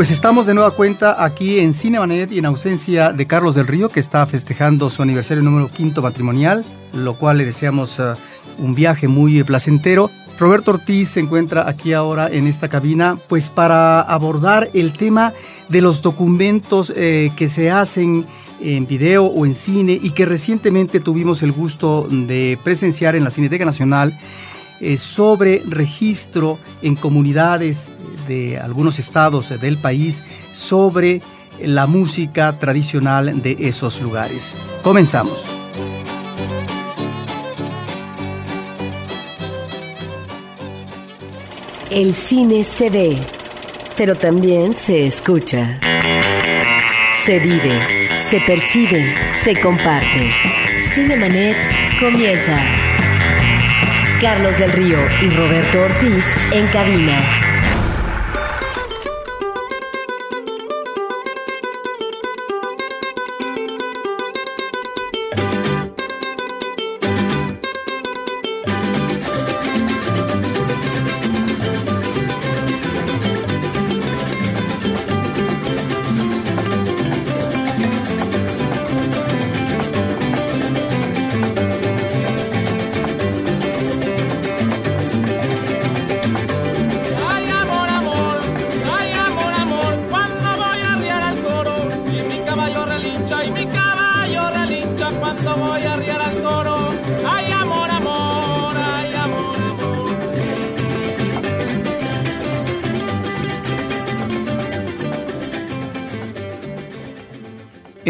Pues estamos de nueva cuenta aquí en Cinemanet y en ausencia de Carlos del Río, que está festejando su aniversario número quinto matrimonial, lo cual le deseamos uh, un viaje muy placentero. Roberto Ortiz se encuentra aquí ahora en esta cabina, pues para abordar el tema de los documentos eh, que se hacen en video o en cine y que recientemente tuvimos el gusto de presenciar en la Cineteca Nacional eh, sobre registro en comunidades de algunos estados del país sobre la música tradicional de esos lugares. Comenzamos. El cine se ve, pero también se escucha. Se vive, se percibe, se comparte. Cinemanet comienza. Carlos del Río y Roberto Ortiz en cabina.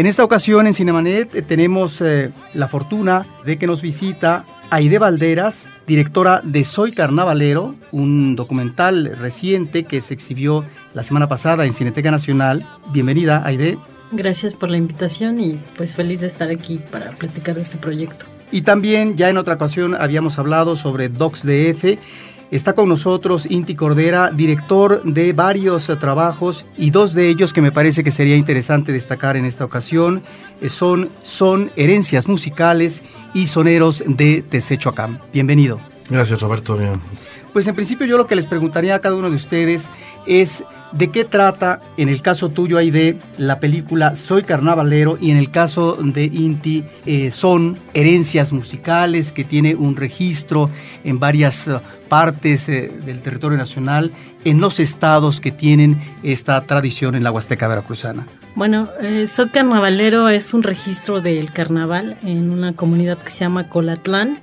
En esta ocasión en Cinemanet eh, tenemos eh, la fortuna de que nos visita Aide Valderas, directora de Soy Carnavalero, un documental reciente que se exhibió la semana pasada en Cineteca Nacional. Bienvenida, Aide. Gracias por la invitación y pues feliz de estar aquí para platicar de este proyecto. Y también ya en otra ocasión habíamos hablado sobre DocsDF Está con nosotros Inti Cordera, director de varios eh, trabajos y dos de ellos que me parece que sería interesante destacar en esta ocasión eh, son, son Herencias Musicales y Soneros de Tesechoacán. Bienvenido. Gracias Roberto. Bien. Pues en principio yo lo que les preguntaría a cada uno de ustedes es de qué trata, en el caso tuyo de la película Soy Carnavalero y en el caso de Inti eh, son herencias musicales que tiene un registro en varias partes eh, del territorio nacional en los estados que tienen esta tradición en la Huasteca Veracruzana? Bueno, eh, Soy Carnavalero es un registro del carnaval en una comunidad que se llama Colatlán,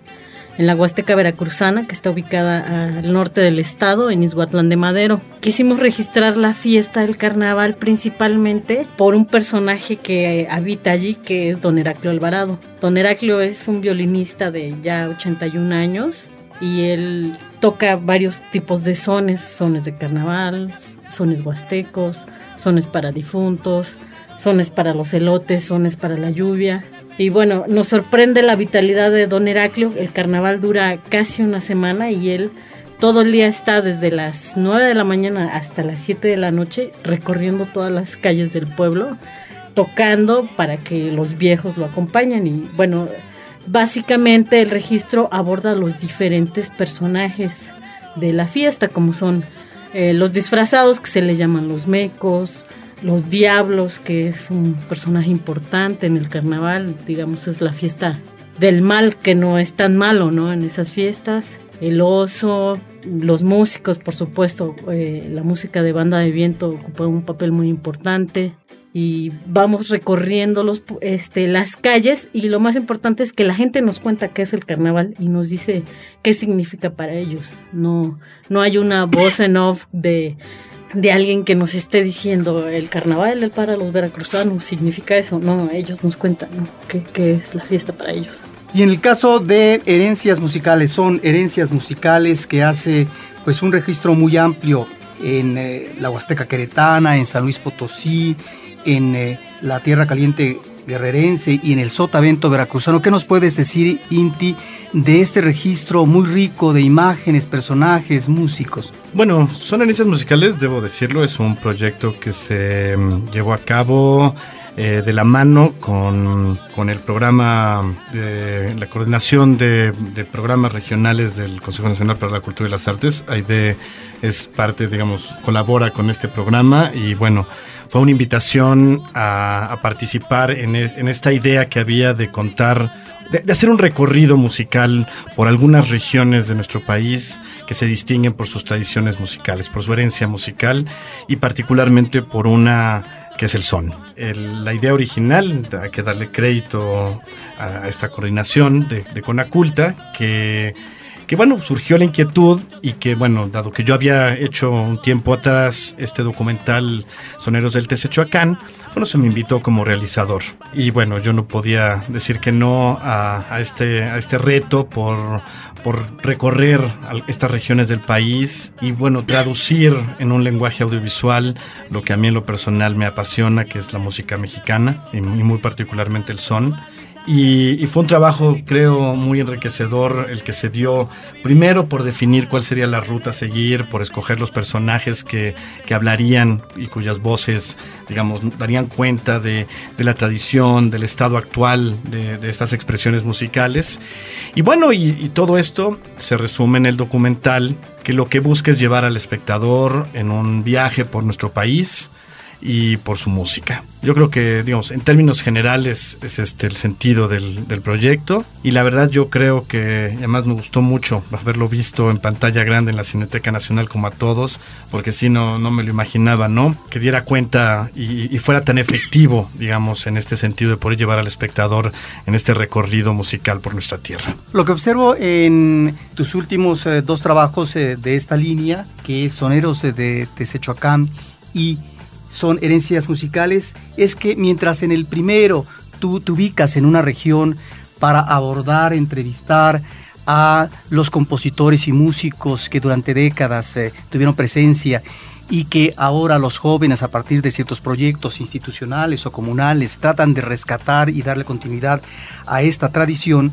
en la Huasteca Veracruzana, que está ubicada al norte del estado, en Izhuatlán de Madero. Quisimos registrar la fiesta del carnaval principalmente por un personaje que habita allí, que es don Heraclio Alvarado. Don Heraclio es un violinista de ya 81 años y él toca varios tipos de sones, sones de carnaval, sones huastecos, sones para difuntos, sones para los elotes, sones para la lluvia. Y bueno, nos sorprende la vitalidad de Don Heraclio. El carnaval dura casi una semana y él todo el día está desde las 9 de la mañana hasta las 7 de la noche recorriendo todas las calles del pueblo, tocando para que los viejos lo acompañen. Y bueno, Básicamente el registro aborda los diferentes personajes de la fiesta, como son eh, los disfrazados que se le llaman los mecos, los diablos, que es un personaje importante en el carnaval, digamos es la fiesta del mal que no es tan malo, ¿no? En esas fiestas, el oso, los músicos, por supuesto, eh, la música de banda de viento ocupa un papel muy importante, y vamos recorriendo los, este, las calles y lo más importante es que la gente nos cuenta qué es el carnaval y nos dice qué significa para ellos. No, no hay una voz en off de, de alguien que nos esté diciendo el carnaval para los veracruzanos significa eso. No, ellos nos cuentan ¿Qué, qué es la fiesta para ellos. Y en el caso de herencias musicales, son herencias musicales que hace pues un registro muy amplio en eh, la Huasteca Queretana, en San Luis Potosí, en eh, la Tierra Caliente guerrerense y en el Sotavento veracruzano. ¿Qué nos puedes decir, Inti, de este registro muy rico de imágenes, personajes, músicos? Bueno, son analistas musicales, debo decirlo, es un proyecto que se mm, llevó a cabo eh, de la mano con, con, el programa, de la coordinación de, de, programas regionales del Consejo Nacional para la Cultura y las Artes. AIDE es parte, digamos, colabora con este programa y bueno, fue una invitación a, participar en, e, en, esta idea que había de contar, de, hacer un recorrido musical por algunas regiones de nuestro país que se distinguen por sus tradiciones musicales, por su herencia musical y particularmente por una que es el son. la idea original, hay que darle crédito a, esta coordinación de, de Conaculta, que que bueno, surgió la inquietud y que bueno, dado que yo había hecho un tiempo atrás este documental Soneros del Tesechoacán, bueno, se me invitó como realizador. Y bueno, yo no podía decir que no a, este, a este reto por, por recorrer estas regiones del país y bueno, traducir en un lenguaje audiovisual lo que a mí en lo personal me apasiona, que es la música mexicana y muy particularmente el son. Y, fue un trabajo, creo, muy enriquecedor el que se dio primero por definir cuál sería la ruta a seguir, por escoger los personajes que, que hablarían y cuyas voces, digamos, darían cuenta de, de la tradición, del estado actual de, estas expresiones musicales. Y bueno, y, y todo esto se resume en el documental que lo que busca es llevar al espectador en un viaje por nuestro país, y por su música. Yo creo que, digamos, en términos generales es este el sentido del, del, proyecto y la verdad yo creo que además me gustó mucho haberlo visto en pantalla grande en la Cineteca Nacional como a todos, porque si no, no me lo imaginaba, ¿no? Que diera cuenta y, y, fuera tan efectivo, digamos, en este sentido de poder llevar al espectador en este recorrido musical por nuestra tierra. Lo que observo en tus últimos eh, dos trabajos eh, de esta línea, que es Soneros de Tesechoacán y son herencias musicales es que mientras en el primero tú te ubicas en una región para abordar, entrevistar a los compositores y músicos que durante décadas eh, tuvieron presencia y que ahora los jóvenes a partir de ciertos proyectos institucionales o comunales tratan de rescatar y darle continuidad a esta tradición,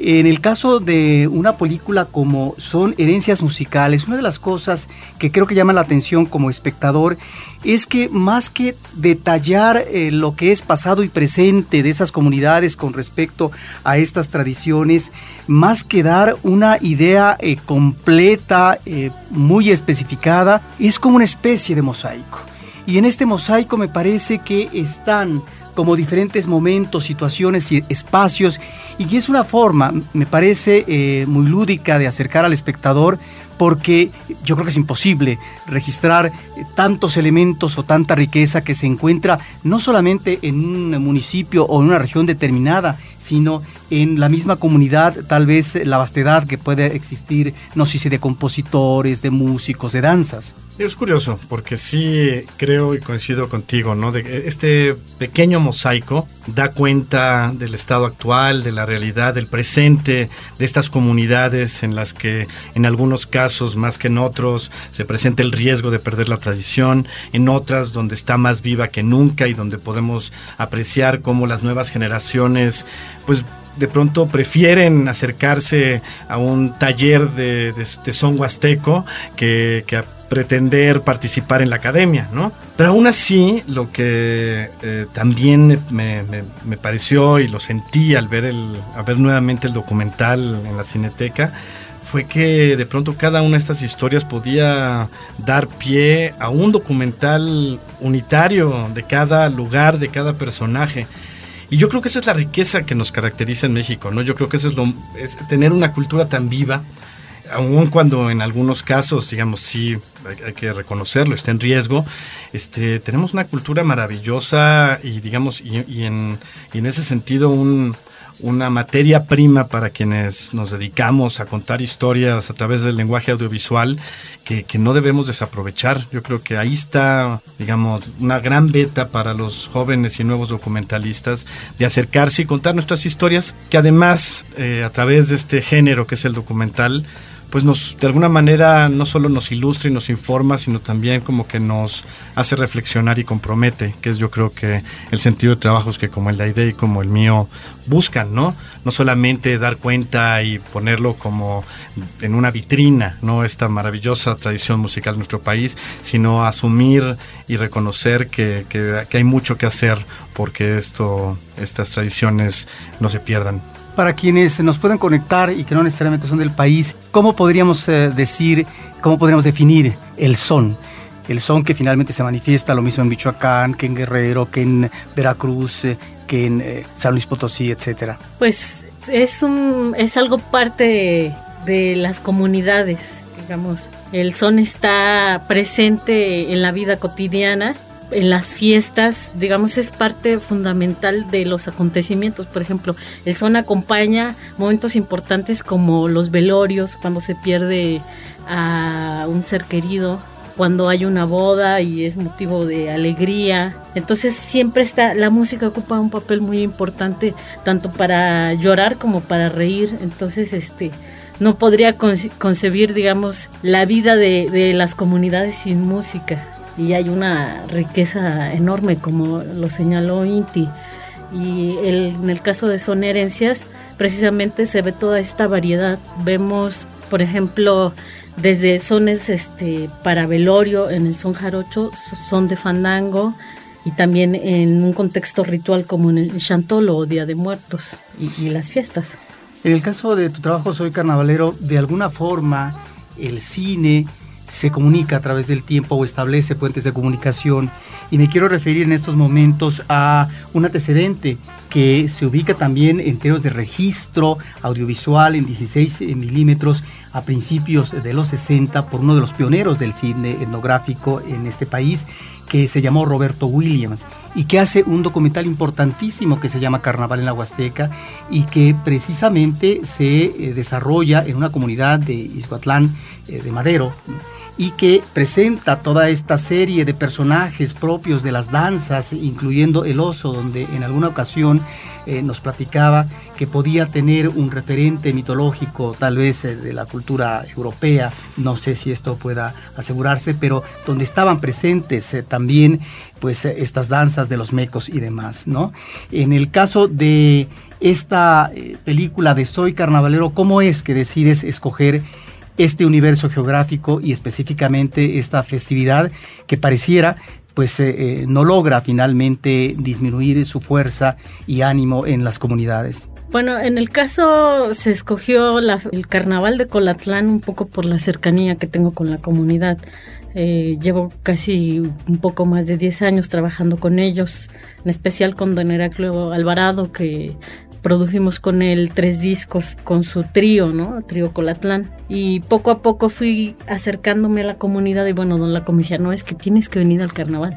en el caso de una película como son herencias musicales, una de las cosas que creo que llama la atención como espectador es que más que detallar eh, lo que es pasado y presente de esas comunidades con respecto a estas tradiciones, más que dar una idea eh, completa, eh, muy especificada, es como una especie de mosaico. Y en este mosaico me parece que están como diferentes momentos, situaciones y espacios, y es una forma, me parece, eh, muy lúdica de acercar al espectador porque yo creo que es imposible registrar eh, tantos elementos o tanta riqueza que se encuentra no solamente en un municipio o en una región determinada, sino en la misma comunidad, tal vez la vastedad que puede existir, no sé si de compositores, de músicos, de danzas. Es curioso, porque sí creo y coincido contigo, ¿no? De este pequeño mosaico da cuenta del estado actual, de la realidad, del presente, de estas comunidades en las que en algunos casos, más que en otros, se presenta el riesgo de perder la tradición, en otras donde está más viva que nunca y donde podemos apreciar cómo las nuevas generaciones, pues de pronto prefieren acercarse a un taller de, son huasteco que, a pretender participar en la academia, ¿no? Pero aún así, lo que eh, también me, pareció y lo sentí al ver, el, al ver nuevamente el documental en la cineteca, fue que de pronto cada una de estas historias podía dar pie a un documental unitario de cada lugar, de cada personaje. Y yo creo que esa es la riqueza que nos caracteriza en México, ¿no? Yo creo que eso es, lo, es tener una cultura tan viva, aun cuando en algunos casos, digamos, sí, hay, que reconocerlo, está en riesgo, este, tenemos una cultura maravillosa y, digamos, y, en, y en ese sentido un, una materia prima para quienes nos dedicamos a contar historias a través del lenguaje audiovisual que, no debemos desaprovechar. Yo creo que ahí está, digamos, una gran beta para los jóvenes y nuevos documentalistas de acercarse y contar nuestras historias, que además, eh, a través de este género que es el documental, pues nos, de alguna manera, no solo nos ilustra y nos informa, sino también como que nos hace reflexionar y compromete, que es yo creo que el sentido de trabajos que como el de Aide y como el mío buscan, ¿no? No solamente dar cuenta y ponerlo como en una vitrina, ¿no? Esta maravillosa tradición musical de nuestro país, sino asumir y reconocer que, que, que hay mucho que hacer porque esto, estas tradiciones no se pierdan para quienes nos pueden conectar y que no necesariamente son del país, ¿cómo podríamos eh, decir, cómo podríamos definir el son? El son que finalmente se manifiesta lo mismo en Michoacán, que en Guerrero, que en Veracruz, eh, que en eh, San Luis Potosí, etcétera. Pues es un es algo parte de las comunidades, digamos. El son está presente en la vida cotidiana en las fiestas, digamos, es parte fundamental de los acontecimientos. Por ejemplo, el son acompaña momentos importantes como los velorios, cuando se pierde a un ser querido, cuando hay una boda y es motivo de alegría. Entonces siempre está, la música ocupa un papel muy importante, tanto para llorar como para reír. Entonces, este, no podría concebir, digamos, la vida de, de las comunidades sin música y hay una riqueza enorme, como lo señaló Inti. Y en el caso de Son Herencias, precisamente se ve toda esta variedad. Vemos, por ejemplo, desde sones este, para velorio en el son jarocho, son de fandango, y también en un contexto ritual como en el chantolo o Día de Muertos y, y las fiestas. En el caso de tu trabajo Soy Carnavalero, de alguna forma el cine se comunica a través del tiempo o establece puentes de comunicación. Y me quiero referir en estos momentos a un antecedente que se ubica también en términos de registro audiovisual en 16 milímetros a principios de los 60 por uno de los pioneros del cine etnográfico en este país, que se llamó Roberto Williams y que hace un documental importantísimo que se llama Carnaval en la Huasteca y que precisamente se eh, desarrolla en una comunidad de Izhuatlán eh, de Madero y que presenta toda esta serie de personajes propios de las danzas, incluyendo el oso, donde en alguna ocasión eh, nos platicaba que podía tener un referente mitológico, tal vez eh, de la cultura europea, no sé si esto pueda asegurarse, pero donde estaban presentes eh, también pues estas danzas de los mecos y demás, ¿no? En el caso de esta película de Soy Carnavalero, ¿cómo es que decides escoger este universo geográfico y específicamente esta festividad que pareciera pues eh, eh, no logra finalmente disminuir su fuerza y ánimo en las comunidades. Bueno, en el caso se escogió el carnaval de Colatlán un poco por la cercanía que tengo con la comunidad. Eh, llevo casi un poco más de 10 años trabajando con ellos, en especial con don Heraclio Alvarado, que produjimos con él tres discos con su trío, ¿no? Trío Colatlán. Y poco a poco fui acercándome a la comunidad y bueno, don la comisión, no, es que tienes que venir al carnaval.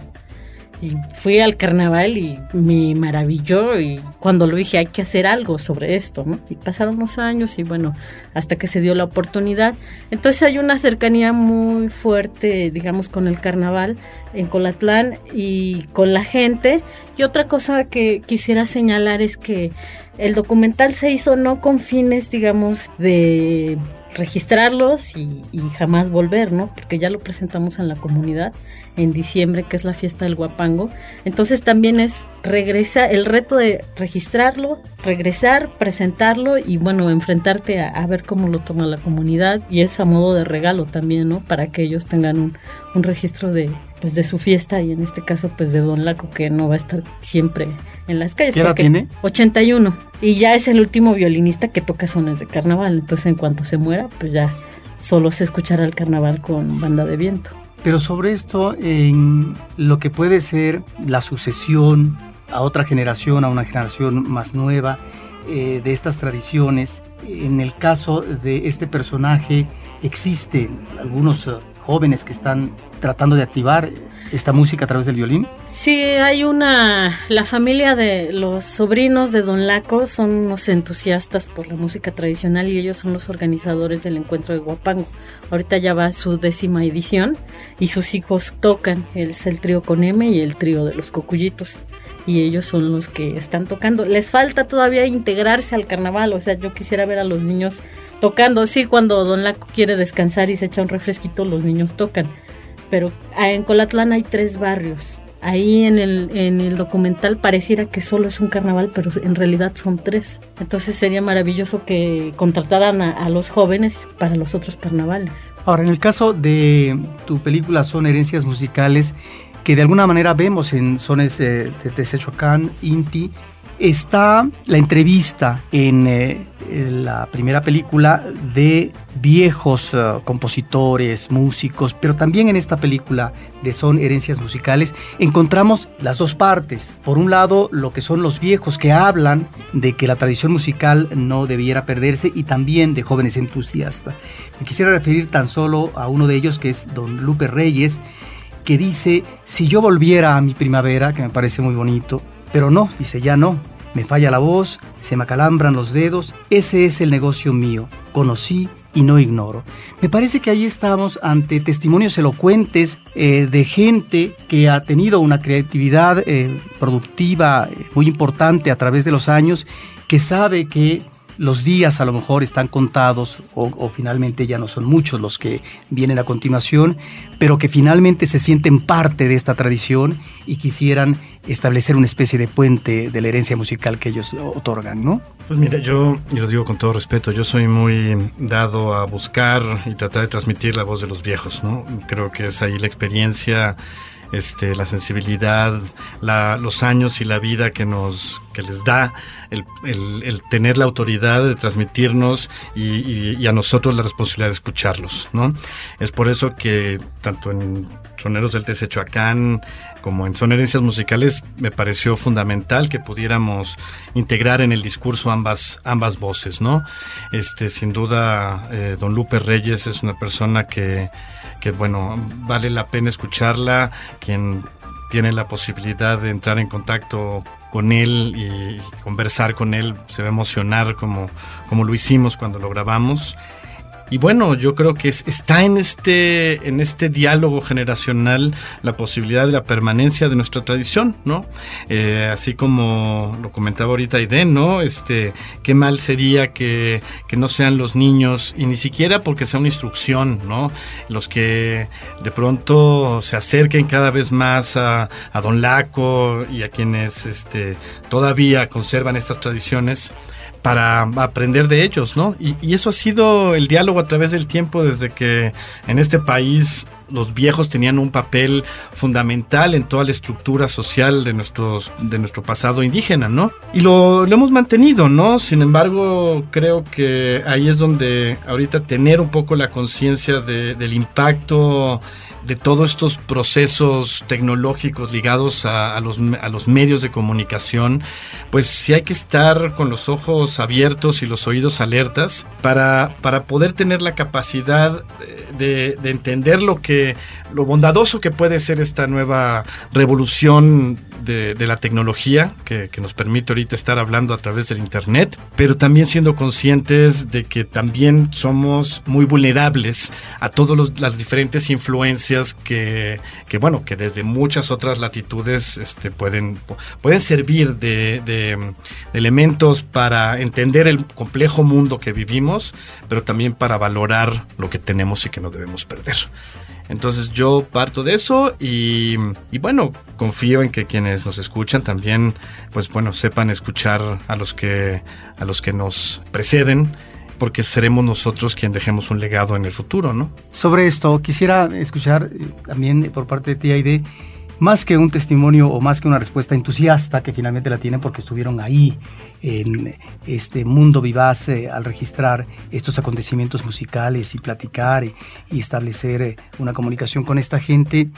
Y fui al carnaval y me maravilló y cuando lo dije hay que hacer algo sobre esto, ¿no? Y pasaron los años y bueno, hasta que se dio la oportunidad. Entonces hay una cercanía muy fuerte, digamos, con el carnaval en Colatlán y con la gente. Y otra cosa que quisiera señalar es que el documental se hizo no con fines, digamos, de registrarlos y, jamás volver, ¿no? Porque ya lo presentamos en la comunidad en diciembre, que es la fiesta del Guapango. Entonces también es regresar, el reto de registrarlo, regresar, presentarlo y bueno, enfrentarte a, ver cómo lo toma la comunidad y es a modo de regalo también, ¿no? Para que ellos tengan un, un registro de, pues, de su fiesta y en este caso pues de Don Laco que no va a estar siempre en las calles. ¿Qué edad tiene? 81 y ya es el último violinista que toca sones de carnaval, entonces en cuanto se muera pues ya solo se escuchará el carnaval con banda de viento. Pero sobre esto, en lo que puede ser la sucesión a otra generación, a una generación más nueva eh, de estas tradiciones, en el caso de este personaje existen algunos eh, jóvenes que están tratando de activar esta música a través del violín? Sí, hay una... La familia de los sobrinos de Don Laco son unos entusiastas por la música tradicional y ellos son los organizadores del encuentro de Guapango. Ahorita ya va su décima edición y sus hijos tocan. Es el trío con M y el trío de los Cocuyitos. Y ellos son los que están tocando. Les falta todavía integrarse al carnaval, o sea, yo quisiera ver a los niños tocando. Sí, cuando Don Laco quiere descansar y se echa un refresquito, los niños tocan. Pero ah, en Colatlán hay tres barrios. Ahí en el, en el documental pareciera que solo es un carnaval, pero en realidad son tres. Entonces sería maravilloso que contrataran a, los jóvenes para los otros carnavales. Ahora, en el caso de tu película Son herencias musicales, que de alguna manera vemos en Sones de Tesechoacán, Inti, está la entrevista en, eh, la primera película de viejos eh, compositores, músicos, pero también en esta película de Son Herencias Musicales encontramos las dos partes. Por un lado, lo que son los viejos que hablan de que la tradición musical no debiera perderse y también de jóvenes entusiastas. Me quisiera referir tan solo a uno de ellos que es don Lupe Reyes, que dice, si yo volviera a mi primavera, que me parece muy bonito, pero no, dice, ya no. Me falla la voz, se me acalambran los dedos, ese es el negocio mío. Conocí y no ignoro. Me parece que ahí estamos ante testimonios elocuentes eh, de gente que ha tenido una creatividad eh, productiva eh, muy importante a través de los años, que sabe que los días a lo mejor están contados o, finalmente ya no son muchos los que vienen a continuación, pero que finalmente se sienten parte de esta tradición y quisieran establecer una especie de puente de la herencia musical que ellos otorgan, ¿no? Pues mira, yo, lo digo con todo respeto, yo soy muy dado a buscar y tratar de transmitir la voz de los viejos, ¿no? Creo que es ahí la experiencia este, la sensibilidad, los años y la vida que nos que les da el, tener la autoridad de transmitirnos y, a nosotros la responsabilidad de escucharlos, ¿no? Es por eso que tanto en Soneros del Tesechoacán como en Son Herencias Musicales me pareció fundamental que pudiéramos integrar en el discurso ambas, ambas voces, ¿no? Este, sin duda, eh, don Lupe Reyes es una persona que que bueno, vale la pena escucharla, quien tiene la posibilidad de entrar en contacto con él y conversar con él, se va a emocionar como, como lo hicimos cuando lo grabamos. Y bueno, yo creo que está en este, en este diálogo generacional la posibilidad de la permanencia de nuestra tradición, ¿no? Eh, así como lo comentaba ahorita Aiden, ¿no? Este, qué mal sería que, que no sean los niños, y ni siquiera porque sea una instrucción, ¿no? Los que de pronto se acerquen cada vez más a, a Don Laco y a quienes este, todavía conservan estas tradiciones para aprender de ellos, ¿no? Y, eso ha sido el diálogo a través del tiempo desde que en este país los viejos tenían un papel fundamental en toda la estructura social de, nuestros, de nuestro pasado indígena, ¿no? Y lo, hemos mantenido, ¿no? Sin embargo, creo que ahí es donde ahorita tener un poco la conciencia del impacto de todos estos procesos tecnológicos ligados a, los, a, los, medios de comunicación, pues sí hay que estar con los ojos abiertos y los oídos alertas para, para poder tener la capacidad de, de, entender lo que lo bondadoso que puede ser esta nueva revolución de, de la tecnología que, que, nos permite ahorita estar hablando a través del internet, pero también siendo conscientes de que también somos muy vulnerables a todas las diferentes influencias que, bueno, que desde muchas otras latitudes este, pueden, pueden servir de, elementos para entender el complejo mundo que vivimos, pero también para valorar lo que tenemos y que no debemos perder. Entonces yo parto de eso y, bueno, confío en que quienes nos escuchan también, pues bueno, sepan escuchar a los que, a los que nos preceden porque seremos nosotros quien dejemos un legado en el futuro, ¿no? Sobre esto, quisiera escuchar eh, también por parte de ti, más que un testimonio o más que una respuesta entusiasta, que finalmente la tienen porque estuvieron ahí en este mundo vivaz eh, al registrar estos acontecimientos musicales y platicar y establecer eh, una comunicación con esta gente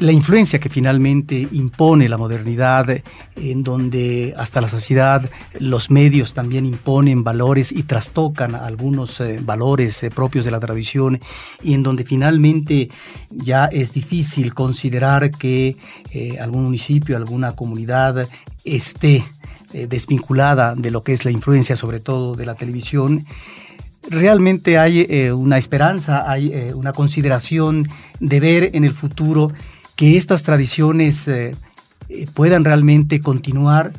la influencia que finalmente impone la modernidad, en donde hasta la saciedad los medios también imponen valores y trastocan algunos eh, valores eh, propios de la tradición, y en donde finalmente ya es difícil considerar que eh, algún municipio, alguna comunidad esté desvinculada de lo que es la influencia sobre todo de la televisión realmente hay una esperanza, hay una consideración de ver en el futuro que estas tradiciones eh, eh, puedan realmente continuar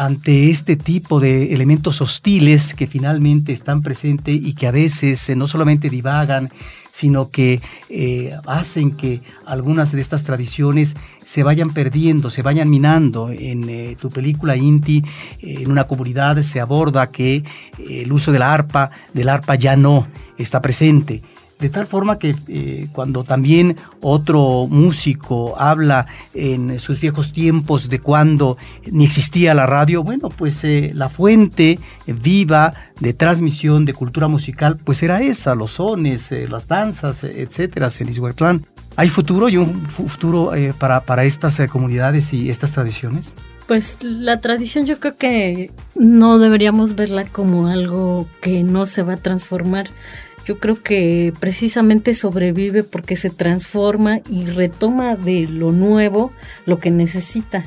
ante este tipo de elementos hostiles que finalmente están presentes y que a veces eh, no solamente divagan, sino que eh, hacen que algunas de estas tradiciones se vayan perdiendo, se vayan minando. En eh, tu película Inti, en una comunidad se aborda que el uso de la arpa, del arpa ya no está presente de tal forma que eh, cuando también otro músico habla en sus viejos tiempos de cuando ni existía la radio, bueno, pues eh, la fuente viva de transmisión de cultura musical, pues era esa, los sones, eh, las danzas, etcétera, en Ishuatlán. ¿Hay futuro y un futuro para, para estas comunidades y estas tradiciones? Pues la tradición yo creo que no deberíamos verla como algo que no se va a transformar yo creo que precisamente sobrevive porque se transforma y retoma de lo nuevo lo que necesita.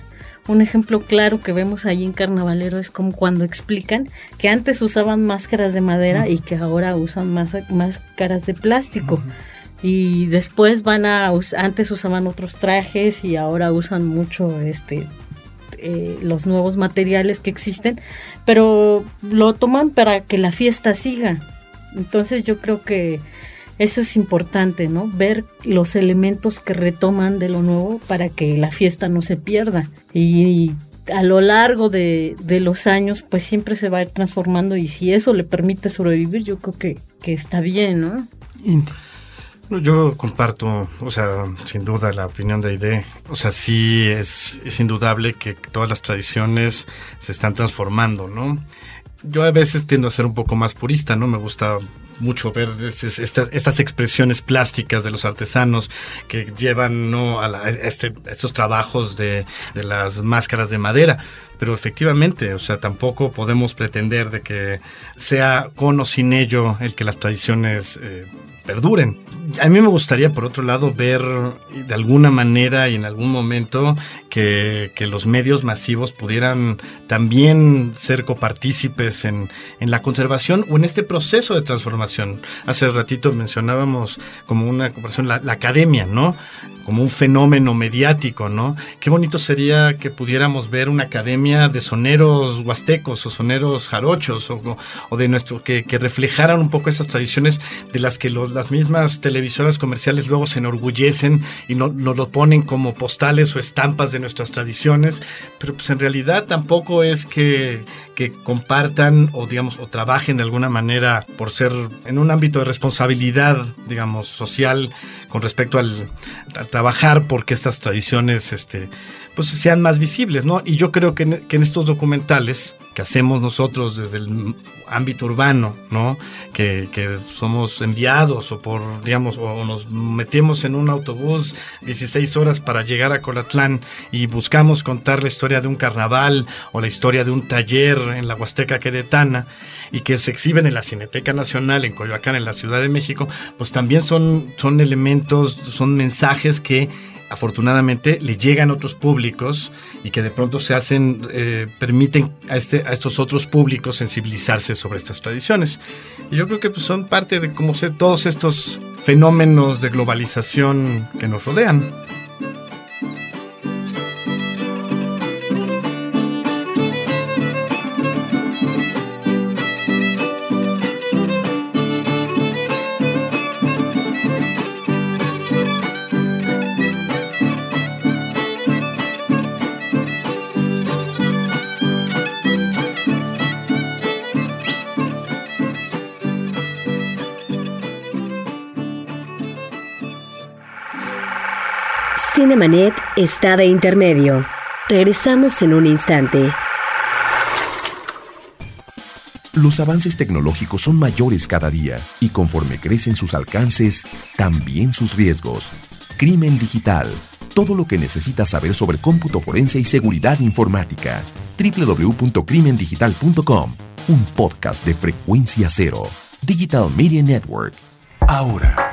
Un ejemplo claro que vemos ahí en Carnavalero es como cuando explican que antes usaban máscaras de madera y que ahora usan más, máscaras de plástico. Y después van a, antes usaban otros trajes y ahora usan mucho este eh, los nuevos materiales que existen, pero lo toman para que la fiesta siga. Entonces yo creo que eso es importante, ¿no? Ver los elementos que retoman de lo nuevo para que la fiesta no se pierda. Y, a lo largo de, los años, pues siempre se va a ir transformando y si eso le permite sobrevivir, yo creo que, que está bien, ¿no? Yo comparto, o sea, sin duda la opinión de Aide. O sea, sí es, es indudable que todas las tradiciones se están transformando, ¿no? Yo a veces tiendo a ser un poco más purista, ¿no? Me gusta mucho ver estas, expresiones plásticas de los artesanos que llevan ¿no? a, este, estos trabajos de, las máscaras de madera. Pero efectivamente, o sea, tampoco podemos pretender de que sea con o sin ello el que las tradiciones eh, perduren. A mí me gustaría, por otro lado, ver de alguna manera y en algún momento que, los medios masivos pudieran también ser copartícipes en, en la conservación o en este proceso de transformación. Hace ratito mencionábamos como una comparación la, la academia, ¿no? Como un fenómeno mediático, ¿no? Qué bonito sería que pudiéramos ver una academia de soneros huastecos o soneros jarochos o, de nuestro que, que, reflejaran un poco esas tradiciones de las que las mismas televisoras comerciales luego se enorgullecen y no, nos lo ponen como postales o estampas de nuestras tradiciones, pero pues en realidad tampoco es que, que compartan o digamos o trabajen de alguna manera por ser en un ámbito de responsabilidad, digamos, social con respecto al, trabajar porque estas tradiciones este, pues, sean más visibles, ¿no? Y yo creo que en, estos documentales que hacemos nosotros desde el ámbito urbano, ¿no? Que, somos enviados o por, digamos, o nos metemos en un autobús 16 horas para llegar a Colatlán y buscamos contar la historia de un carnaval o la historia de un taller en la Huasteca Queretana y que se exhiben en la Cineteca Nacional en Coyoacán, en la Ciudad de México, pues también son, son elementos, son mensajes que afortunadamente le llegan otros públicos y que de pronto se hacen, eh, permiten a, este, a estos otros públicos sensibilizarse sobre estas tradiciones. Y yo creo que pues, son parte de cómo sé todos estos fenómenos de globalización que nos rodean. Cinemanet está de intermedio. Regresamos en un instante. Los avances tecnológicos son mayores cada día y conforme crecen sus alcances, también sus riesgos. Crimen digital. Todo lo que necesitas saber sobre cómputo forense y seguridad informática. www.crimendigital.com. Un podcast de frecuencia cero. Digital Media Network. Ahora,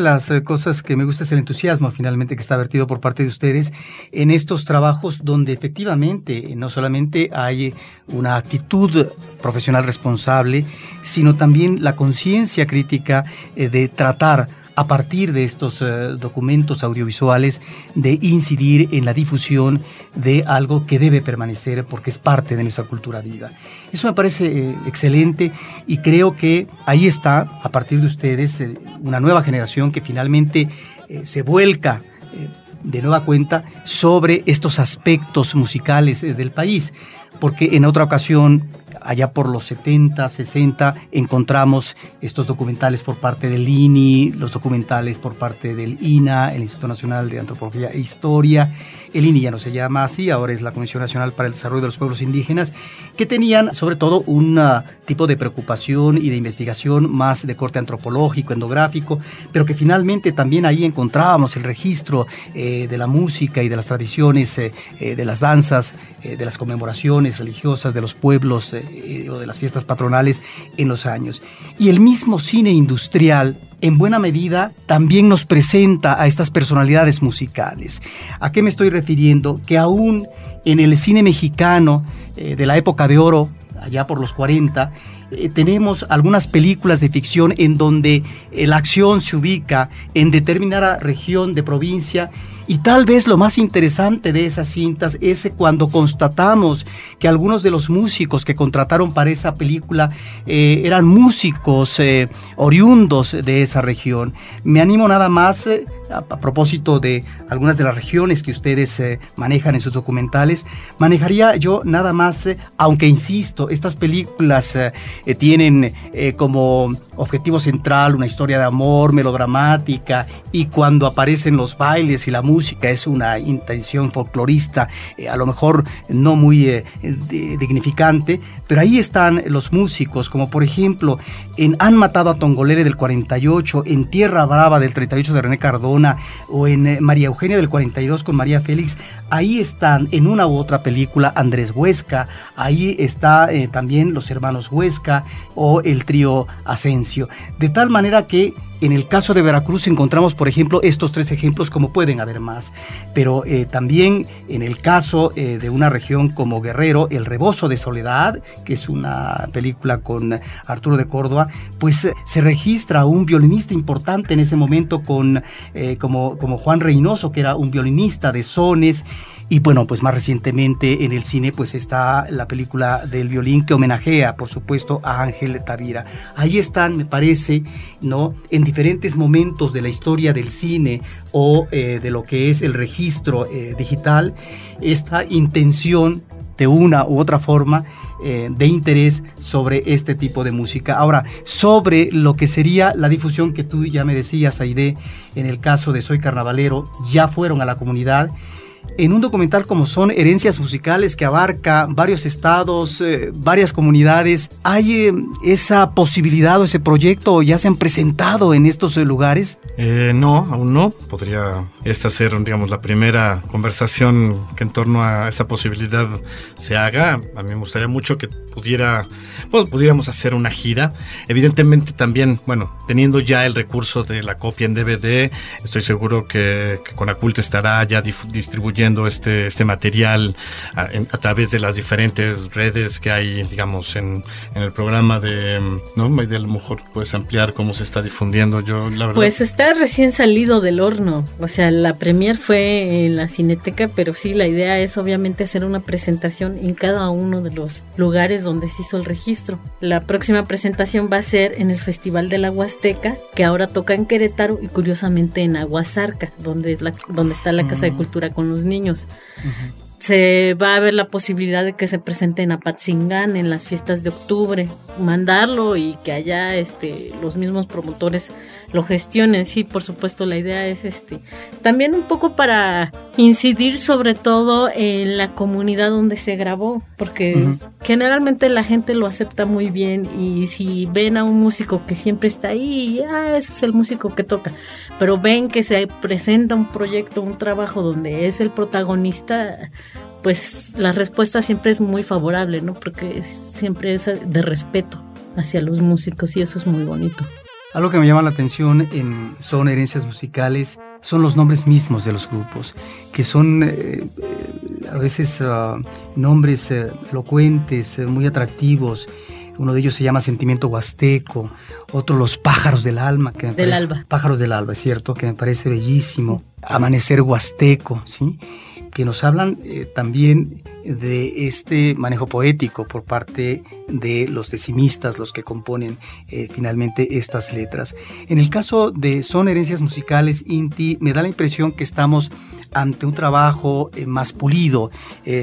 Las eh, cosas que me gusta es el entusiasmo finalmente que está vertido por parte de ustedes en estos trabajos donde efectivamente no solamente hay una actitud profesional responsable, sino también la conciencia crítica eh, de tratar a partir de estos eh, documentos audiovisuales de incidir en la difusión de algo que debe permanecer porque es parte de nuestra cultura viva. Eso me parece eh, excelente y creo que ahí está, a partir de ustedes, eh, una nueva generación que finalmente se vuelca de nueva cuenta sobre estos aspectos musicales del país, porque en otra ocasión allá por los 70, 60, encontramos estos documentales por parte del INI, los documentales por parte del INA, el Instituto Nacional de Antropología e Historia, el INI ya no se llama así, ahora es la Comisión Nacional para el Desarrollo de los Pueblos Indígenas, que tenían sobre todo un ah, tipo de preocupación y de investigación más de corte antropológico, endográfico, pero que finalmente también ahí encontrábamos el registro eh, de la música y de las tradiciones, eh, eh, de las danzas, de las conmemoraciones religiosas de los pueblos o de las fiestas patronales en los años. Y el mismo cine industrial en buena medida también nos presenta a estas personalidades musicales. ¿A qué me estoy refiriendo? Que aún en el cine mexicano eh, de la época de oro, allá por los 40, eh, tenemos algunas películas de ficción en donde eh, la acción se ubica en determinada región de provincia y tal vez lo más interesante de esas cintas es cuando constatamos que algunos de los músicos que contrataron para esa película eh, eran músicos eh, oriundos de esa región. Me animo nada más eh, a, propósito de algunas de las regiones que ustedes eh, manejan en sus documentales, manejaría yo nada más, eh, aunque insisto, estas películas eh, tienen como objetivo central una historia de amor melodramática y cuando aparecen los bailes y la música es una intención folclorista, a lo mejor no muy dignificante, pero ahí están los músicos, como por ejemplo en Han matado a Tongolere del 48, en Tierra Brava del 38 de René Cardón, o en eh, María Eugenia del 42 con María Félix, ahí están en una u otra película Andrés Huesca, ahí está eh, también los hermanos Huesca o el trío Asensio. De tal manera que en el caso de Veracruz encontramos, por ejemplo, estos tres ejemplos, como pueden haber más, pero eh, también en el caso de una región como Guerrero, El Rebozo de Soledad, que es una película con Arturo de Córdoba, pues se registra un violinista importante en ese momento con, como, como Juan Reynoso, que era un violinista de sones, y bueno, pues más recientemente en el cine pues está la película del violín que homenajea, por supuesto, a Ángel Tavira. Ahí están, me parece, ¿no? En diferentes momentos de la historia del cine o eh, de lo que es el registro eh, digital, esta intención de una u otra forma eh, de interés sobre este tipo de música. Ahora, sobre lo que sería la difusión que tú ya me decías, Aide, en el caso de Soy Carnavalero, ya fueron a la comunidad en un documental como son Herencias Musicales, que abarca varios estados, eh, varias comunidades, ¿hay eh, esa posibilidad o ese proyecto ya se han presentado en estos eh, lugares? no, aún no. Podría esta ser, digamos, la primera conversación que en torno a esa posibilidad se haga. A mí me gustaría mucho que pudiera, bueno, pudiéramos hacer una gira. Evidentemente también, bueno, teniendo ya el recurso de la copia en DVD, estoy seguro que, que Conacult estará ya distribuyendo difundiendo este, este material a, a, través de las diferentes redes que hay, digamos, en, en el programa de, ¿no? Mayde, a lo mejor puedes ampliar cómo se está difundiendo. Yo, la verdad. Pues está recién salido del horno. O sea, la premier fue en la Cineteca, pero sí, la idea es obviamente hacer una presentación en cada uno de los lugares donde se hizo el registro. La próxima presentación va a ser en el Festival de la Huasteca, que ahora toca en Querétaro y curiosamente en Aguasarca, donde, es la, donde está la Casa de Cultura con los niños. Se va a ver la posibilidad de que se presente en Apatzingán en las fiestas de octubre, mandarlo y que allá este, los mismos promotores lo gestionen. Sí, por supuesto, la idea es este también un poco para incidir sobre todo en la comunidad donde se grabó, porque uh -huh. generalmente la gente lo acepta muy bien y si ven a un músico que siempre está ahí, ah, ese es el músico que toca, pero ven que se presenta un proyecto, un trabajo donde es el protagonista, pues la respuesta siempre es muy favorable, ¿no? Porque siempre es de respeto hacia los músicos y eso es muy bonito. Algo que me llama la atención en Son Herencias Musicales son los nombres mismos de los grupos, que son eh, a veces uh, nombres eh, elocuentes, eh, muy atractivos. Uno de ellos se llama Sentimiento Huasteco, otro Los Pájaros del Alma. Que me del parece, Alba. Pájaros del Alba, es cierto, que me parece bellísimo. Amanecer Huasteco, ¿sí? Que nos hablan eh, también de este manejo poético por parte de los decimistas, los que componen eh, finalmente estas letras. En el caso de Son Herencias Musicales, Inti, me da la impresión que estamos ante un trabajo eh, más pulido,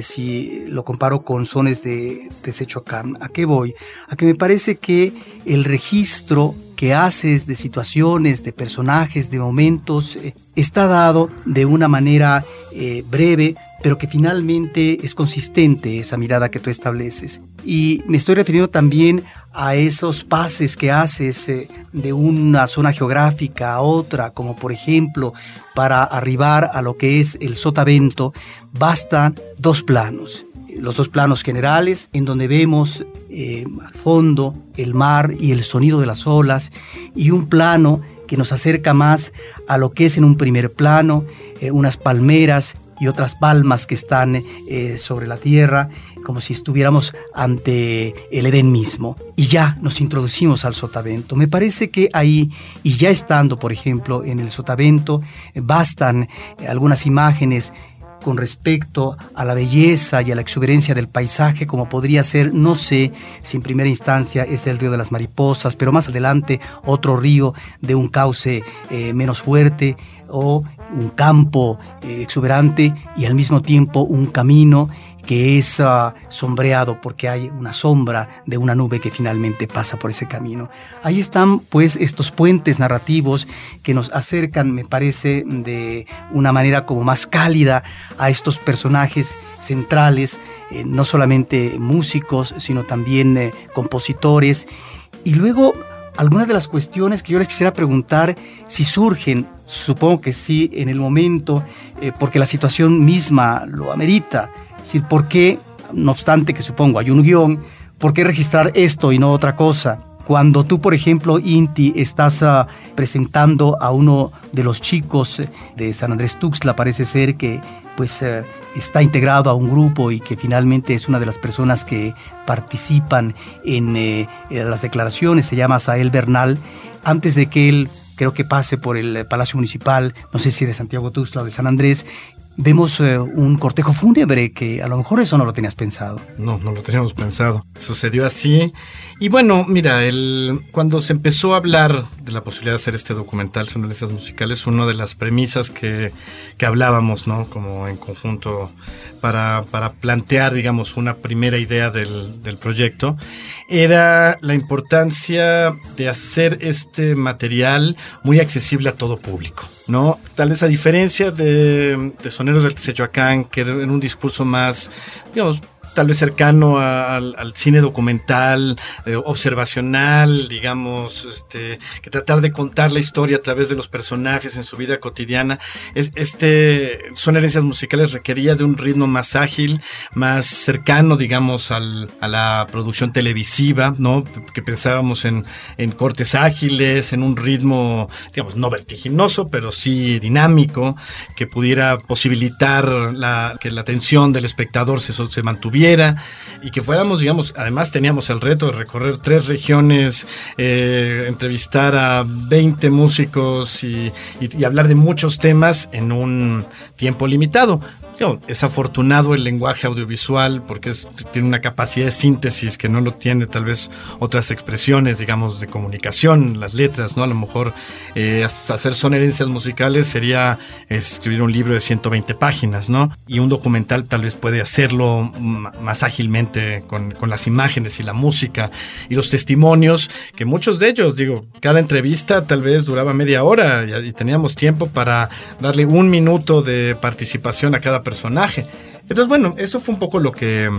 si lo comparo con Sones de Desechocam. ¿A qué voy? A que me parece que el registro que haces de situaciones, de personajes, de momentos, eh, está dado de una manera eh, breve, pero que finalmente es consistente esa mirada que tú estableces. Y me estoy refiriendo también a esos pases que haces eh, de una zona geográfica a otra, como por ejemplo para arribar a lo que es el sotavento, bastan dos planos los dos planos generales, en donde vemos eh, al fondo el mar y el sonido de las olas, y un plano que nos acerca más a lo que es en un primer plano, eh, unas palmeras y otras palmas que están eh, sobre la tierra, como si estuviéramos ante el Edén mismo. Y ya nos introducimos al sotavento. Me parece que ahí, y ya estando, por ejemplo, en el sotavento, bastan algunas imágenes con respecto a la belleza y a la exuberancia del paisaje, como podría ser, no sé si en primera instancia es el río de las mariposas, pero más adelante otro río de un cauce eh, menos fuerte o un campo eh, exuberante y al mismo tiempo un camino que es sombreado porque hay una sombra de una nube que finalmente pasa por ese camino. Ahí están pues estos puentes narrativos que nos acercan, me parece, de una manera como más cálida a estos personajes centrales, eh, no solamente músicos, sino también eh, compositores. Y luego algunas de las cuestiones que yo les quisiera preguntar si surgen, supongo que sí, en el momento, eh, porque la situación misma lo amerita. Decir, ¿por qué, no obstante que supongo hay un guion, por qué registrar esto y no otra cosa? Cuando tú, por ejemplo, Inti, estás uh, presentando a uno de los chicos de San Andrés Tuxtla, parece ser que pues uh, está integrado a un grupo y que finalmente es una de las personas que participan en, eh, las declaraciones, se llama Sael Bernal, antes de que él creo que pase por el Palacio Municipal, no sé si de Santiago Tuxtla o de San Andrés, vemos eh, un cortejo fúnebre que a lo mejor eso no lo tenías pensado. No, no lo teníamos pensado. Sucedió así. Y bueno, mira, el, cuando se empezó a hablar de la posibilidad de hacer este documental sobre musicales, una de las premisas que, que hablábamos, ¿no? Como en conjunto para, para plantear, digamos, una primera idea del, del proyecto, era la importancia de hacer este material muy accesible a todo público. ¿No? Tal vez a diferencia de, de Soneros del Teseyoacán, que era un discurso más, digamos, tal vez cercano al, cine documental, eh, observacional, digamos, este, que tratar de contar la historia a través de los personajes en su vida cotidiana. Es, este, son herencias musicales requería de un ritmo más ágil, más cercano, digamos, al, a la producción televisiva, ¿no? Que pensábamos en, en cortes ágiles, en un ritmo, digamos, no vertiginoso, pero sí dinámico, que pudiera posibilitar la, que la atención del espectador se, se mantuviera y que fuéramos, digamos, además teníamos el reto de recorrer tres regiones, eh, entrevistar a 20 músicos y, y hablar de muchos temas en un tiempo limitado es afortunado el lenguaje audiovisual porque tiene una capacidad de síntesis que no lo tiene tal vez otras expresiones, digamos, de comunicación, las letras, ¿no? A lo mejor eh, hacer sonerencias musicales sería escribir un libro de 120 páginas, ¿no? Y un documental tal vez puede hacerlo más ágilmente con, con las imágenes y la música y los testimonios, que muchos de ellos, digo, cada entrevista tal vez duraba media hora y, y teníamos tiempo para darle un minuto de participación a cada personaje. Entonces, bueno, eso fue un poco lo que,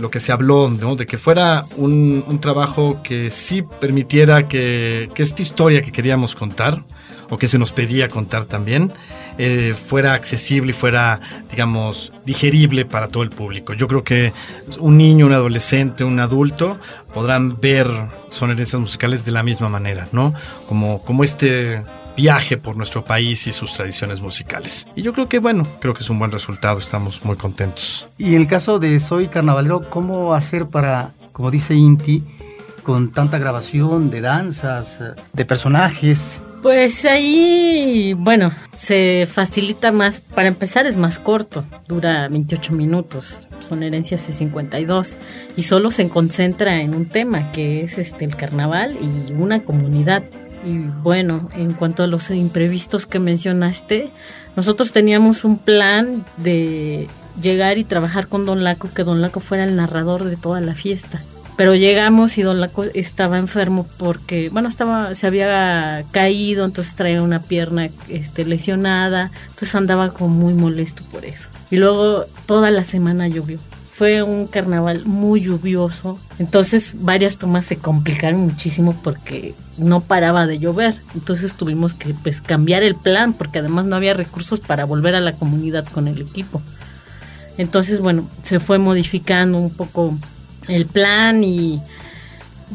lo que se habló, ¿no? De que fuera un, un trabajo que sí permitiera que, que, esta historia que queríamos contar, o que se nos pedía contar también, eh, fuera accesible y fuera, digamos, digerible para todo el público. Yo creo que un niño, un adolescente, un adulto podrán ver son herencias musicales de la misma manera, ¿no? Como, como este viaje por nuestro país y sus tradiciones musicales. Y yo creo que, bueno, creo que es un buen resultado, estamos muy contentos. Y en el caso de Soy Carnavalero, ¿cómo hacer para, como dice Inti, con tanta grabación de danzas, de personajes? Pues ahí, bueno, se facilita más, para empezar es más corto, dura 28 minutos, son herencias de 52 y solo se concentra en un tema que es este el carnaval y una comunidad y bueno, en cuanto a los imprevistos que mencionaste, nosotros teníamos un plan de llegar y trabajar con Don Laco, que Don Laco fuera el narrador de toda la fiesta. Pero llegamos y Don Laco estaba enfermo porque, bueno, estaba, se había caído, entonces traía una pierna este, lesionada, entonces andaba como muy molesto por eso. Y luego toda la semana llovió fue un carnaval muy lluvioso, entonces varias tomas se complicaron muchísimo porque no paraba de llover, entonces tuvimos que pues cambiar el plan porque además no había recursos para volver a la comunidad con el equipo. Entonces, bueno, se fue modificando un poco el plan y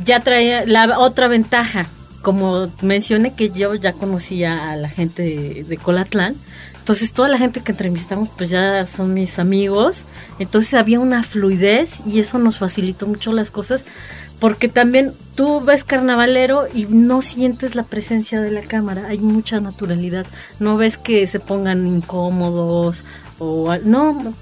ya traía la otra ventaja, como mencioné que yo ya conocía a la gente de, de Colatlán, entonces toda la gente que entrevistamos pues ya son mis amigos, entonces había una fluidez y eso nos facilitó mucho las cosas porque también tú ves carnavalero y no sientes la presencia de la cámara, hay mucha naturalidad, no ves que se pongan incómodos o no,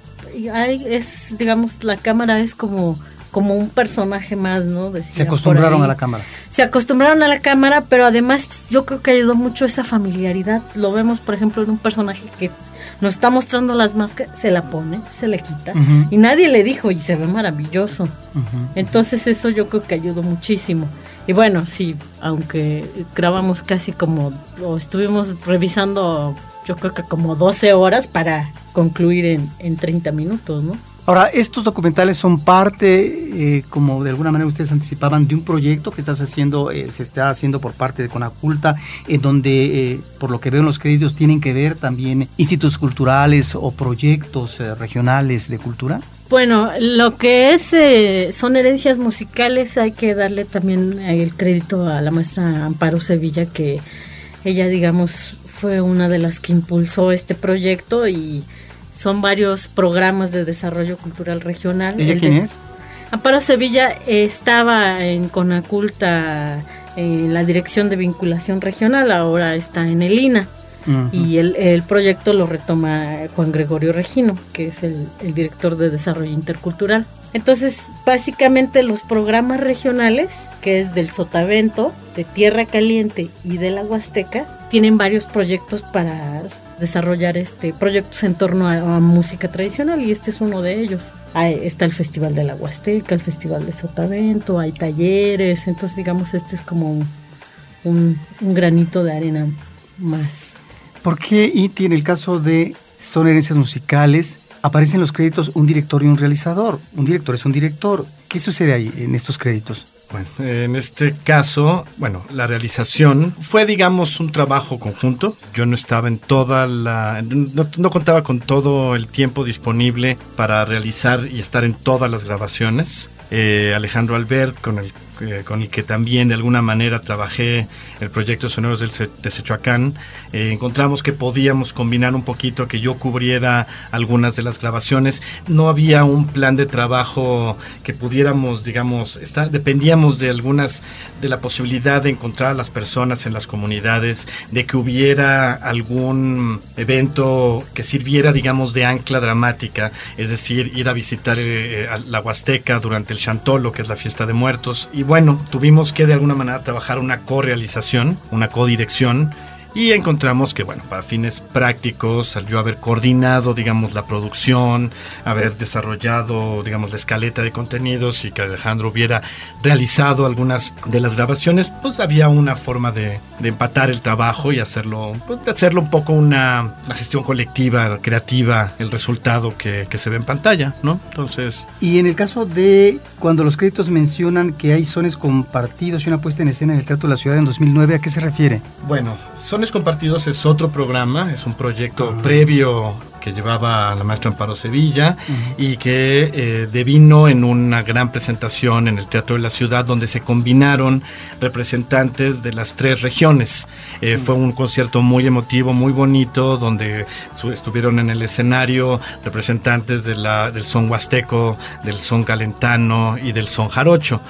hay, es digamos la cámara es como como un personaje más, ¿no? se acostumbraron a la cámara. Se acostumbraron a la cámara, pero además yo creo que ayudó mucho esa familiaridad. Lo vemos, por ejemplo, en un personaje que nos está mostrando las máscaras, se la pone, se le quita, y nadie le dijo, y se ve maravilloso. Entonces eso yo creo que ayudó muchísimo. Y bueno, sí, aunque grabamos casi como, o estuvimos revisando, yo creo que como 12 horas para concluir en, en 30 minutos, ¿no? Ahora, estos documentales son parte, eh, como de alguna manera ustedes anticipaban, de un proyecto que estás haciendo, eh, se está haciendo por parte de Conaculta, en donde, eh, por lo que veo en los créditos, tienen que ver también institutos culturales o proyectos regionales de cultura. Bueno, lo que es son herencias musicales, hay que darle también el crédito a la maestra Amparo Sevilla, que ella, digamos, fue una de las que impulsó este proyecto y son varios programas de desarrollo cultural regional. ¿Ella quién es? Amparo Sevilla estaba en Conaculta en la dirección de vinculación regional, ahora está en el INA. Y el, el, proyecto lo retoma Juan Gregorio Regino, que es el, el director de desarrollo intercultural. Entonces, básicamente los programas regionales, que es del Sotavento, de Tierra Caliente y de la Huasteca, tienen varios proyectos para desarrollar este proyectos en torno a, música tradicional y este es uno de ellos. está el Festival de la Huasteca, el Festival de Sotavento, hay talleres, entonces digamos este es como un, granito de arena más. ¿Por qué y tiene el caso de son herencias musicales? aparecen los créditos un director y un realizador. Un director es un director. ¿Qué sucede ahí en estos créditos? Bueno, en este caso, bueno, la realización fue, digamos, un trabajo conjunto. Yo no estaba en toda la... No, contaba con todo el tiempo disponible para realizar y estar en todas las grabaciones. Eh, Alejandro Albert, con el eh, con el que también de alguna manera trabajé el proyecto Soneros del de Sechoacán, eh, encontramos que podíamos combinar un poquito, que yo cubriera algunas de las grabaciones. No había un plan de trabajo que pudiéramos, digamos, está, dependíamos de algunas, de la posibilidad de encontrar a las personas en las comunidades, de que hubiera algún evento que sirviera, digamos, de ancla dramática, es decir, ir a visitar eh, la Huasteca durante el Chantolo, que es la fiesta de muertos, y bueno, tuvimos que de alguna manera trabajar una co-realización, una codirección y encontramos que, bueno, para fines prácticos, al yo haber coordinado, digamos, la producción, haber desarrollado, digamos, la escaleta de contenidos y que Alejandro hubiera realizado algunas de las grabaciones, pues había una forma de, empatar el trabajo y hacerlo, pues, hacerlo un poco una, gestión colectiva, creativa, el resultado que, que se ve en pantalla, ¿no? Entonces... Y en el caso de cuando los créditos mencionan que hay sones compartidos y una puesta en escena en el Teatro de la Ciudad en 2009, ¿a qué se refiere? Bueno, son Compartidos es otro programa, es un proyecto previo que llevaba la maestra Amparo Sevilla y que eh, devino en una gran presentación en el Teatro de la Ciudad donde se combinaron representantes de las tres regiones. Eh, fue un concierto muy emotivo, muy bonito, donde estuvieron en el escenario representantes de la, del son huasteco, del son calentano y del son jarocho.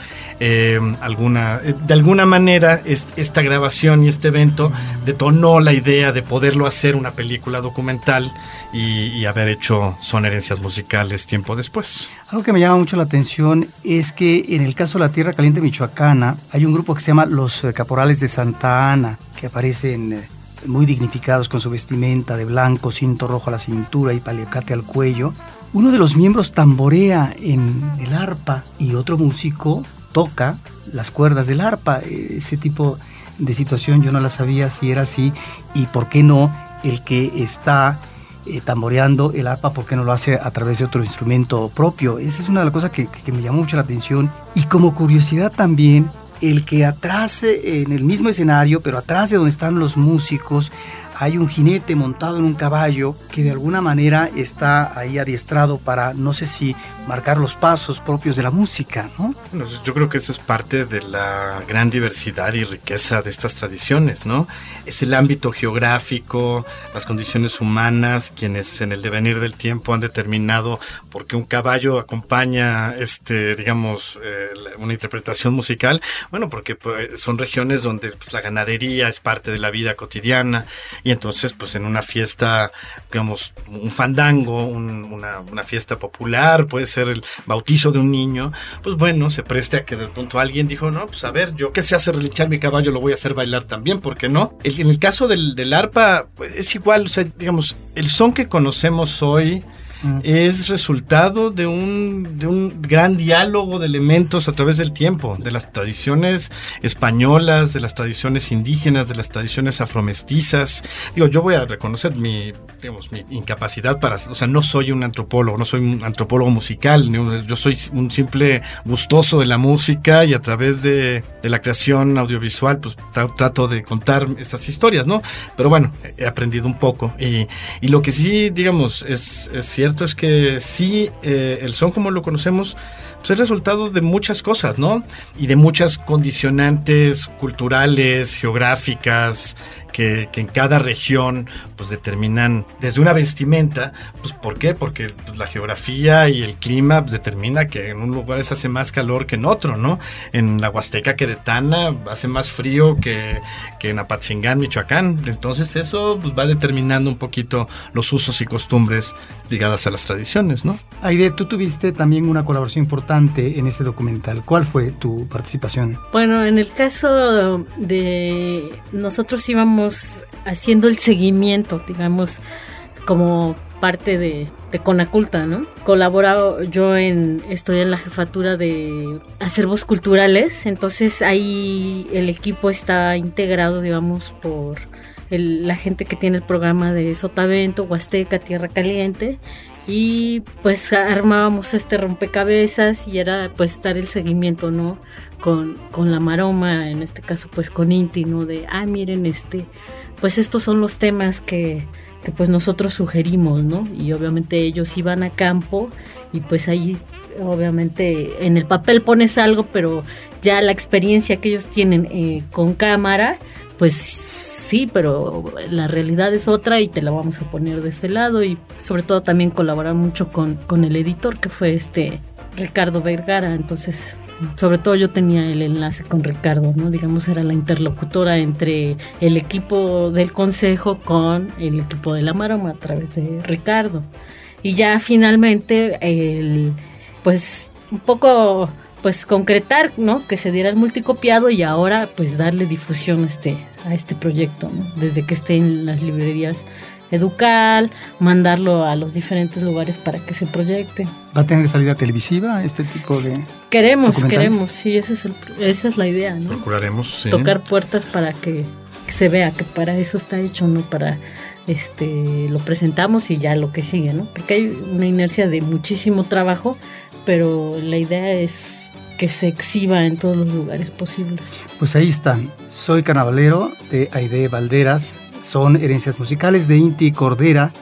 Eh, alguna, de alguna manera esta grabación y este evento detonó la idea de poderlo hacer una película documental y, haber hecho Son herencias musicales tiempo después. Algo que me llama mucho la atención es que en el caso de la Tierra Caliente Michoacana hay un grupo que se llama Los eh, Caporales de Santa Ana, que aparecen eh, muy dignificados con su vestimenta de blanco, cinto rojo a la cintura y paliacate al cuello. Uno de los miembros tamborea en el arpa y otro músico toca las cuerdas del arpa. Ese tipo de situación yo no la sabía si era así y por qué no el que está eh, tamboreando el arpa, ¿por qué no lo hace a través de otro instrumento propio? Esa es una de las cosas que, me llamó mucho la atención. Y como curiosidad también, el que atrás, eh, en el mismo escenario, pero atrás de donde están los músicos, hay un jinete montado en un caballo que de alguna manera está ahí adiestrado para, no sé si, marcar los pasos propios de la música, ¿no? Bueno, yo creo que eso es parte de la gran diversidad y riqueza de estas tradiciones, ¿no? Es el ámbito geográfico, las condiciones humanas, quienes en el devenir del tiempo han determinado por qué un caballo acompaña, este, digamos, eh, una interpretación musical. Bueno, porque pues, son regiones donde pues, la ganadería es parte de la vida cotidiana entonces pues en una fiesta, digamos, un fandango, una, una, fiesta popular, puede ser el bautizo de un niño, pues bueno, se preste a que de pronto alguien dijo, no, pues a ver, yo que se hace relinchar mi caballo, lo voy a hacer bailar también, ¿por qué no? en el caso del, del arpa, pues, es igual, o sea, digamos, el son que conocemos hoy, es resultado de un, de un gran diálogo de elementos a través del tiempo, de las tradiciones españolas, de las tradiciones indígenas, de las tradiciones afromestizas. Digo, yo voy a reconocer mi, digamos, mi incapacidad para, o sea, no soy un antropólogo, no soy un antropólogo musical, yo soy un simple gustoso de la música y a través de, de la creación audiovisual, pues trato de contar estas historias, ¿no? Pero bueno, he aprendido un poco y, y lo que sí, digamos, es, es cierto es que sí, eh, el son como lo conocemos, pues es resultado de muchas cosas, ¿no? Y de muchas condicionantes culturales, geográficas, que, en cada región pues determinan desde una vestimenta, pues ¿por qué? Porque pues, la geografía y el clima pues, determina que en un lugar se hace más calor que en otro, ¿no? En la Huasteca Queretana hace más frío que, que en Apatzingán, Michoacán. Entonces eso pues, va determinando un poquito los usos y costumbres ligadas a las tradiciones, ¿no? Aide, tú tuviste también una colaboración importante en este documental. ¿Cuál fue tu participación? Bueno, en el caso de nosotros íbamos haciendo el seguimiento, digamos, como parte de, Conaculta, ¿no? Colaborado yo en, estoy en la jefatura de acervos culturales, entonces ahí el equipo está integrado, digamos, por la gente que tiene el programa de Sotavento, Huasteca, Tierra Caliente, y pues armábamos este rompecabezas y era pues dar el seguimiento, ¿no? Con, con la maroma, en este caso pues con Inti, ¿no? De, ah, miren, este, pues estos son los temas que, que pues nosotros sugerimos, ¿no? Y obviamente ellos iban a campo y pues ahí obviamente en el papel pones algo, pero ya la experiencia que ellos tienen eh, con cámara, pues sí, pero la realidad es otra y te la vamos a poner de este lado y sobre todo también colaborar mucho con, con el editor que fue este Ricardo Vergara, entonces sobre todo yo tenía el enlace con Ricardo, ¿no? Digamos, era la interlocutora entre el equipo del consejo con el equipo de la Maroma a través de Ricardo. Y ya finalmente, el, pues, un poco, pues, concretar, ¿no? Que se diera el multicopiado y ahora, pues, darle difusión a este, a este proyecto, ¿no? Desde que esté en las librerías educar, mandarlo a los diferentes lugares para que se proyecte. ¿Va a tener salida televisiva este tipo de Queremos, queremos, sí, esa es, esa es la idea, ¿no? Procuraremos, Tocar puertas para que, se vea que para eso está hecho, no para este lo presentamos y ya lo que sigue, ¿no? Porque hay una inercia de muchísimo trabajo, pero la idea es que se exhiba en todos los lugares posibles. Pues ahí están. Soy carnavalero de Aide Valderas, son herencias musicales de Inti Cordera.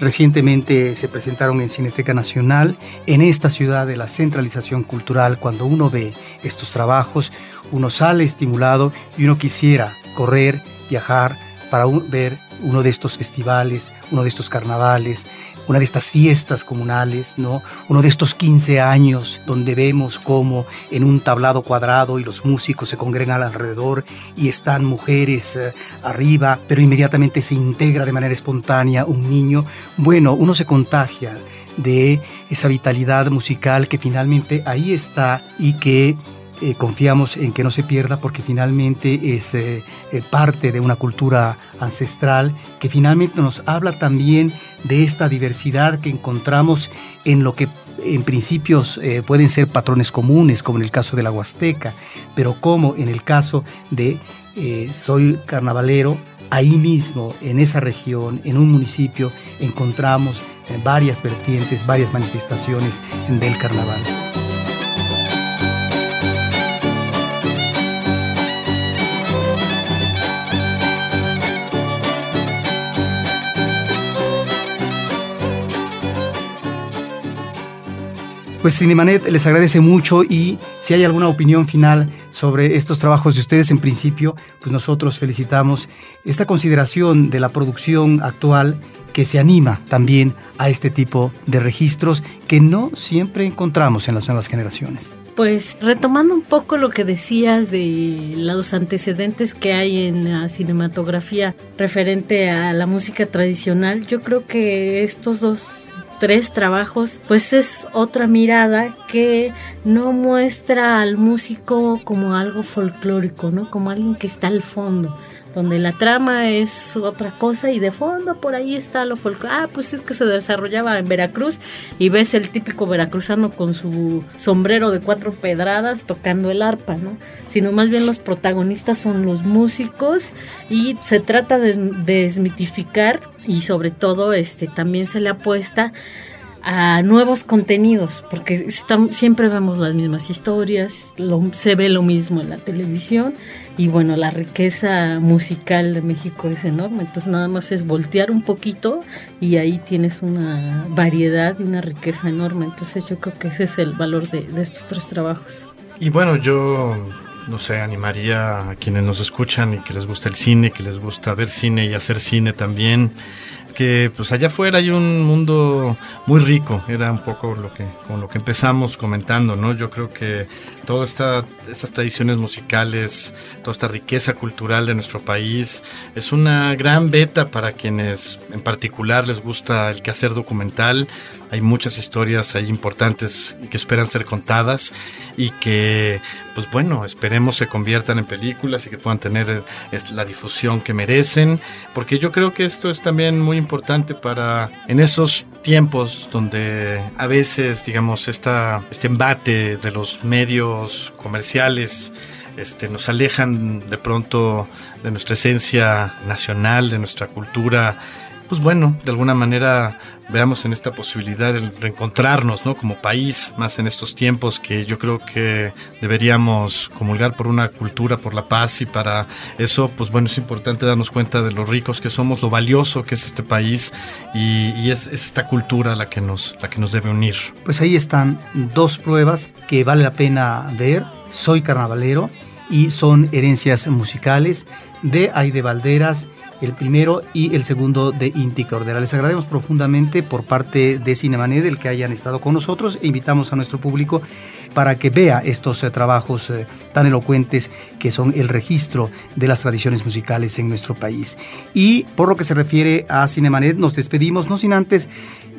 Recientemente se presentaron en Cineteca Nacional. En esta ciudad de la centralización cultural, cuando uno ve estos trabajos, uno sale estimulado y uno quisiera correr, viajar para ver uno de estos festivales, uno de estos carnavales, una de estas fiestas comunales, ¿no? Uno de estos 15 años donde vemos cómo en un tablado cuadrado y los músicos se congregan alrededor y están mujeres eh, arriba, pero inmediatamente se integra de manera espontánea un niño. Bueno, uno se contagia de esa vitalidad musical que finalmente ahí está y que eh, confiamos en que no se pierda porque finalmente es eh, parte de una cultura ancestral que finalmente nos habla también de esta diversidad que encontramos en lo que en principios pueden ser patrones comunes, como en el caso de la Huasteca, pero como en el caso de Soy Carnavalero, ahí mismo, en esa región, en un municipio, encontramos varias vertientes, varias manifestaciones del carnaval. Pues Cinemanet les agradece mucho y si hay alguna opinión final sobre estos trabajos de ustedes en principio, pues nosotros felicitamos esta consideración de la producción actual que se anima también a este tipo de registros que no siempre encontramos en las nuevas generaciones. Pues retomando un poco lo que decías de los antecedentes que hay en la cinematografía referente a la música tradicional, yo creo que estos dos tres trabajos, pues es otra mirada que no muestra al músico como algo folclórico, ¿no? Como alguien que está al fondo donde la trama es otra cosa y de fondo por ahí está lo folclórico. Ah, pues es que se desarrollaba en Veracruz y ves el típico veracruzano con su sombrero de cuatro pedradas tocando el arpa, ¿no? Sino más bien los protagonistas son los músicos y se trata de desmitificar y sobre todo este también se le apuesta a nuevos contenidos, porque siempre vemos las mismas historias, se ve lo mismo en la televisión y bueno, la riqueza musical de México es enorme, entonces nada más es voltear un poquito y ahí tienes una variedad y una riqueza enorme, entonces yo creo que ese es el valor de, de estos tres trabajos. Y bueno, yo no sé, animaría a quienes nos escuchan y que les gusta el cine, que les gusta ver cine y hacer cine también, pues allá afuera hay un mundo muy rico, era un poco lo que con lo que empezamos comentando, ¿no? Yo creo que todas esta, estas tradiciones musicales, toda esta riqueza cultural de nuestro país es una gran beta para quienes en particular les gusta el quehacer documental. Hay muchas historias ahí importantes que esperan ser contadas y que, pues bueno, esperemos se conviertan en películas y que puedan tener eh, la difusión que merecen, porque yo creo que esto es también muy importante para en esos tiempos donde a veces, digamos, esta, este embate de los medios comerciales este, nos alejan de pronto de nuestra esencia nacional, de nuestra cultura pues bueno, de alguna manera veamos en esta posibilidad de reencontrarnos, ¿no? Como país, más en estos tiempos que yo creo que deberíamos comulgar por una cultura, por la paz y para eso, pues bueno, es importante darnos cuenta de lo ricos que somos, lo valioso que es este país y, es, es, esta cultura la que nos, la que nos debe unir. Pues ahí están dos pruebas que vale la pena ver. Soy carnavalero y son herencias musicales de Aide Valderas el primero y el segundo de Inti Cordera. Les agradecemos profundamente por parte de Cinemanet el que hayan estado con nosotros e invitamos a nuestro público para que vea estos eh, trabajos eh, tan elocuentes que son el registro de las tradiciones musicales en nuestro país. Y por lo que se refiere a Cinemanet, nos despedimos, no sin antes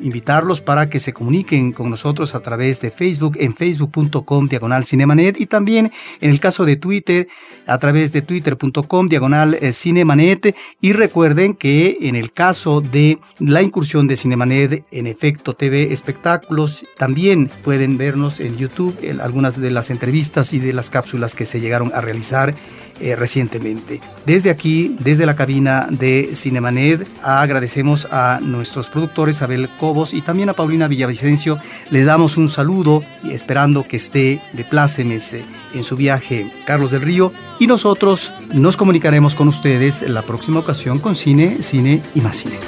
invitarlos para que se comuniquen con nosotros a través de Facebook en facebook.com diagonal cinemanet y también en el caso de Twitter a través de twitter.com diagonal eh, cinemanet. Y recuerden que en el caso de la incursión de Cinemanet en Efecto TV Espectáculos también pueden vernos en YouTube en algunas de las entrevistas y de las cápsulas que se llegaron a realizar eh, recientemente. Desde aquí, desde la cabina de Cinemanet, agradecemos a nuestros productores Abel Cobos y también a Paulina Villavicencio. Le damos un saludo y esperando que esté de plácemes eh, en su viaje Carlos del Río. Y nosotros nos comunicaremos con ustedes la próxima ocasión con cine, cine y más cine.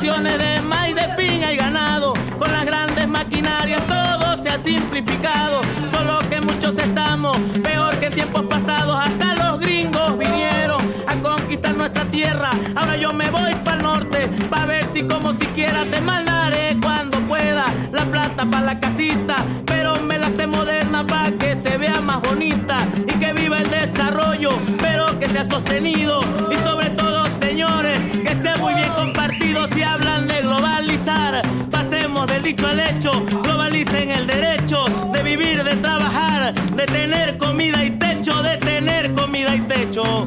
De maíz, de piña y ganado. Con las grandes maquinarias todo se ha simplificado. Solo que muchos estamos peor que tiempos pasados. Hasta los gringos vinieron a conquistar nuestra tierra. Ahora yo me voy para el norte para ver si como siquiera te mandaré cuando pueda la plata para la casita. Pero me la sé moderna para que se vea más bonita y que viva el desarrollo, pero que sea sostenido y sobre todo señores si hablan de globalizar. Pasemos del dicho al hecho, globalicen el derecho de vivir, de trabajar, de tener comida y techo, de tener comida y techo.